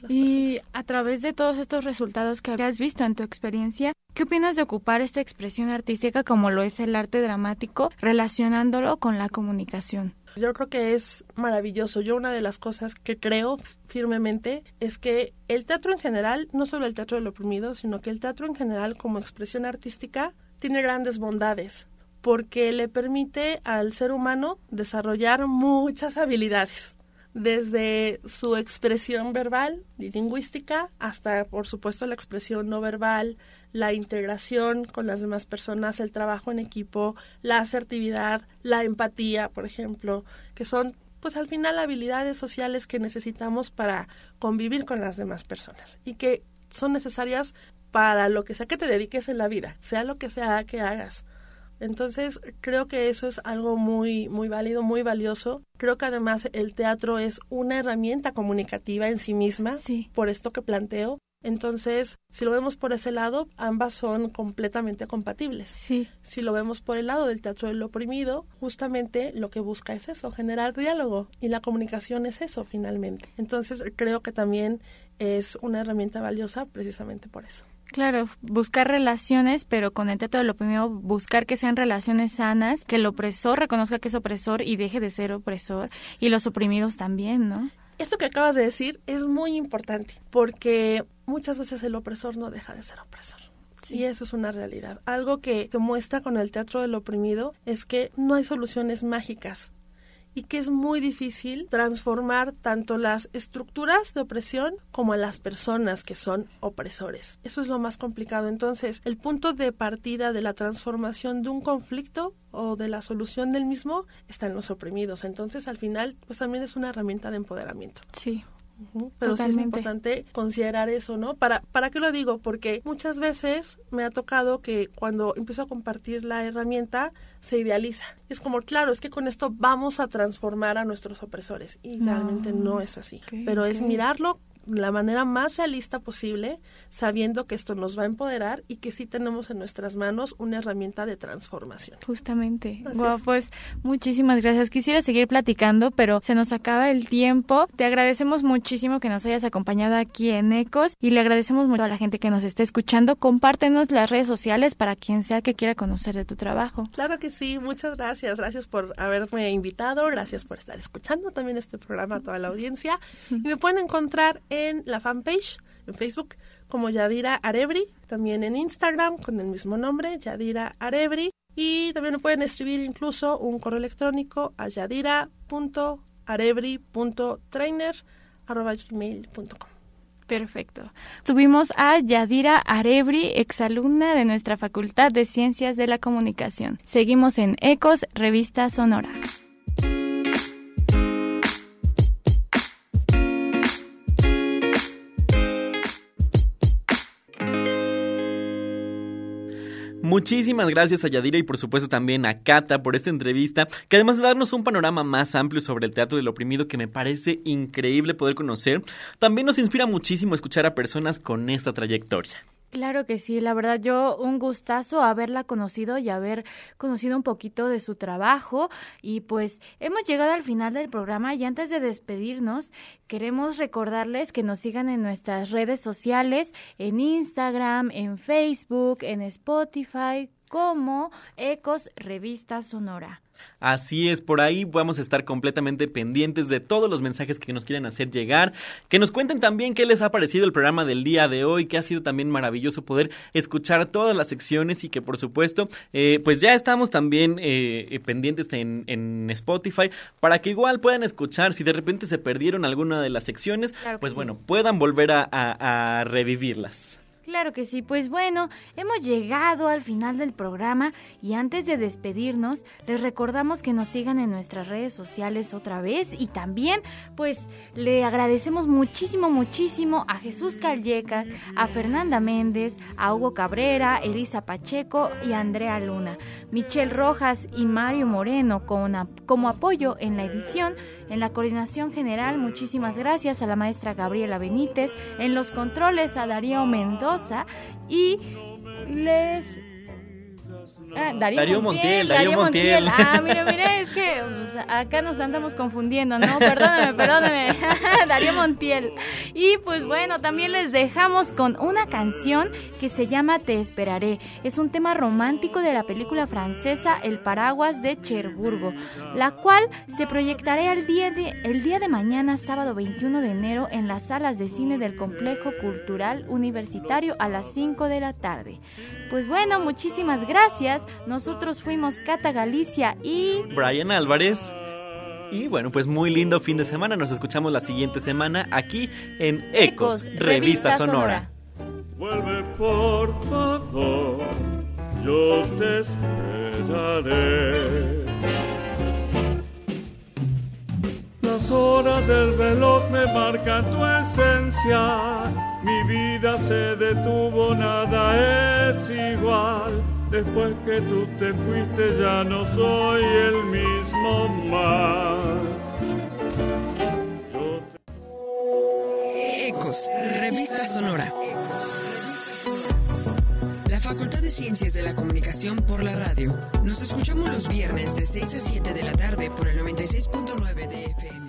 S3: y a través de todos estos resultados que has visto en tu experiencia, ¿qué opinas de ocupar esta expresión artística como lo es el arte dramático, relacionándolo con la comunicación?
S15: Yo creo que es maravilloso. Yo una de las cosas que creo firmemente es que el teatro en general, no solo el teatro del oprimido, sino que el teatro en general como expresión artística tiene grandes bondades porque le permite al ser humano desarrollar muchas habilidades desde su expresión verbal y lingüística hasta, por supuesto, la expresión no verbal, la integración con las demás personas, el trabajo en equipo, la asertividad, la empatía, por ejemplo, que son pues al final habilidades sociales que necesitamos para convivir con las demás personas y que son necesarias para lo que sea que te dediques en la vida, sea lo que sea que hagas. Entonces, creo que eso es algo muy, muy válido, muy valioso. Creo que además el teatro es una herramienta comunicativa en sí misma, por esto que planteo. Entonces, si lo vemos por ese lado, ambas son completamente compatibles.
S3: Sí.
S15: Si lo vemos por el lado del teatro del oprimido, justamente lo que busca es eso, generar diálogo y la comunicación es eso finalmente. Entonces, creo que también es una herramienta valiosa precisamente por eso.
S3: Claro, buscar relaciones, pero con el teatro del oprimido, buscar que sean relaciones sanas, que el opresor reconozca que es opresor y deje de ser opresor, y los oprimidos también, ¿no?
S15: Esto que acabas de decir es muy importante, porque muchas veces el opresor no deja de ser opresor. Y eso es una realidad. Algo que se muestra con el teatro del oprimido es que no hay soluciones mágicas y que es muy difícil transformar tanto las estructuras de opresión como a las personas que son opresores. Eso es lo más complicado. Entonces, el punto de partida de la transformación de un conflicto o de la solución del mismo está en los oprimidos. Entonces, al final, pues también es una herramienta de empoderamiento.
S3: Sí.
S15: Pero sí es importante considerar eso, ¿no? ¿Para, ¿Para qué lo digo? Porque muchas veces me ha tocado que cuando empiezo a compartir la herramienta se idealiza. Es como, claro, es que con esto vamos a transformar a nuestros opresores y realmente no es así. Pero es mirarlo la manera más realista posible, sabiendo que esto nos va a empoderar y que sí tenemos en nuestras manos una herramienta de transformación.
S3: Justamente. pues muchísimas gracias. Quisiera seguir platicando, pero se nos acaba el tiempo. Te agradecemos muchísimo que nos hayas acompañado aquí en Ecos y le agradecemos mucho a la gente que nos está escuchando. Compártenos las redes sociales para quien sea que quiera conocer de tu trabajo.
S15: Claro que sí, muchas gracias. Gracias por haberme invitado, gracias por estar escuchando también este programa a toda la audiencia. Y me pueden encontrar en la fanpage en Facebook como Yadira Arebri, también en Instagram con el mismo nombre, Yadira Arebri, y también me pueden escribir incluso un correo electrónico a yadira.arebri.trainer.gmail.com.
S3: Perfecto. Tuvimos a Yadira Arebri, exalumna de nuestra Facultad de Ciencias de la Comunicación. Seguimos en Ecos, Revista Sonora.
S4: Muchísimas gracias a Yadira y por supuesto también a Kata por esta entrevista, que además de darnos un panorama más amplio sobre el teatro del oprimido que me parece increíble poder conocer, también nos inspira muchísimo escuchar a personas con esta trayectoria.
S3: Claro que sí, la verdad yo un gustazo haberla conocido y haber conocido un poquito de su trabajo y pues hemos llegado al final del programa y antes de despedirnos queremos recordarles que nos sigan en nuestras redes sociales, en Instagram, en Facebook, en Spotify como Ecos Revista Sonora.
S4: Así es, por ahí vamos a estar completamente pendientes de todos los mensajes que nos quieran hacer llegar, que nos cuenten también qué les ha parecido el programa del día de hoy, que ha sido también maravilloso poder escuchar todas las secciones y que por supuesto, eh, pues ya estamos también eh, pendientes en, Spotify para que igual puedan escuchar, si de repente se perdieron alguna de las secciones, pues bueno, puedan volver a revivirlas.
S3: Claro que sí, pues bueno, hemos llegado al final del programa y antes de despedirnos les recordamos que nos sigan en nuestras redes sociales otra vez y también pues le agradecemos muchísimo, muchísimo a Jesús Calleca, a Fernanda Méndez, a Hugo Cabrera, Elisa Pacheco y a Andrea Luna, Michelle Rojas y Mario Moreno como apoyo en la edición en la coordinación general, muchísimas gracias a la maestra Gabriela Benítez. En los controles, a Darío Mendoza. Y les
S4: Ah, Darío, Montiel, Darío, Montiel.
S3: Ah, mire, mire, es que acá nos andamos confundiendo, ¿no? Perdóname, perdóname. Darío Montiel. Y pues bueno, también les dejamos con una canción que se llama Te esperaré. Es un tema romántico de la película francesa El paraguas de Cherburgo, la cual se proyectará el día de, el día de mañana, sábado 21 de enero, en las salas de cine del Complejo Cultural Universitario a las 5 de la tarde. Pues bueno, muchísimas gracias. Nosotros fuimos Cata Galicia y
S4: Brian Álvarez. Y bueno, pues muy lindo fin de semana. Nos escuchamos la siguiente semana aquí en Ecos, Revista, Sonora.
S16: Vuelve por favor, yo te esperaré. Las horas del reloj me marcan tu esencia. Mi vida se detuvo, nada es igual. Después que tú te fuiste ya no soy el mismo más.
S1: Ecos, revista sonora. La Facultad de Ciencias de la Comunicación por la radio. Nos escuchamos los viernes de 6 a 7 de la tarde por el 96.9 de FM.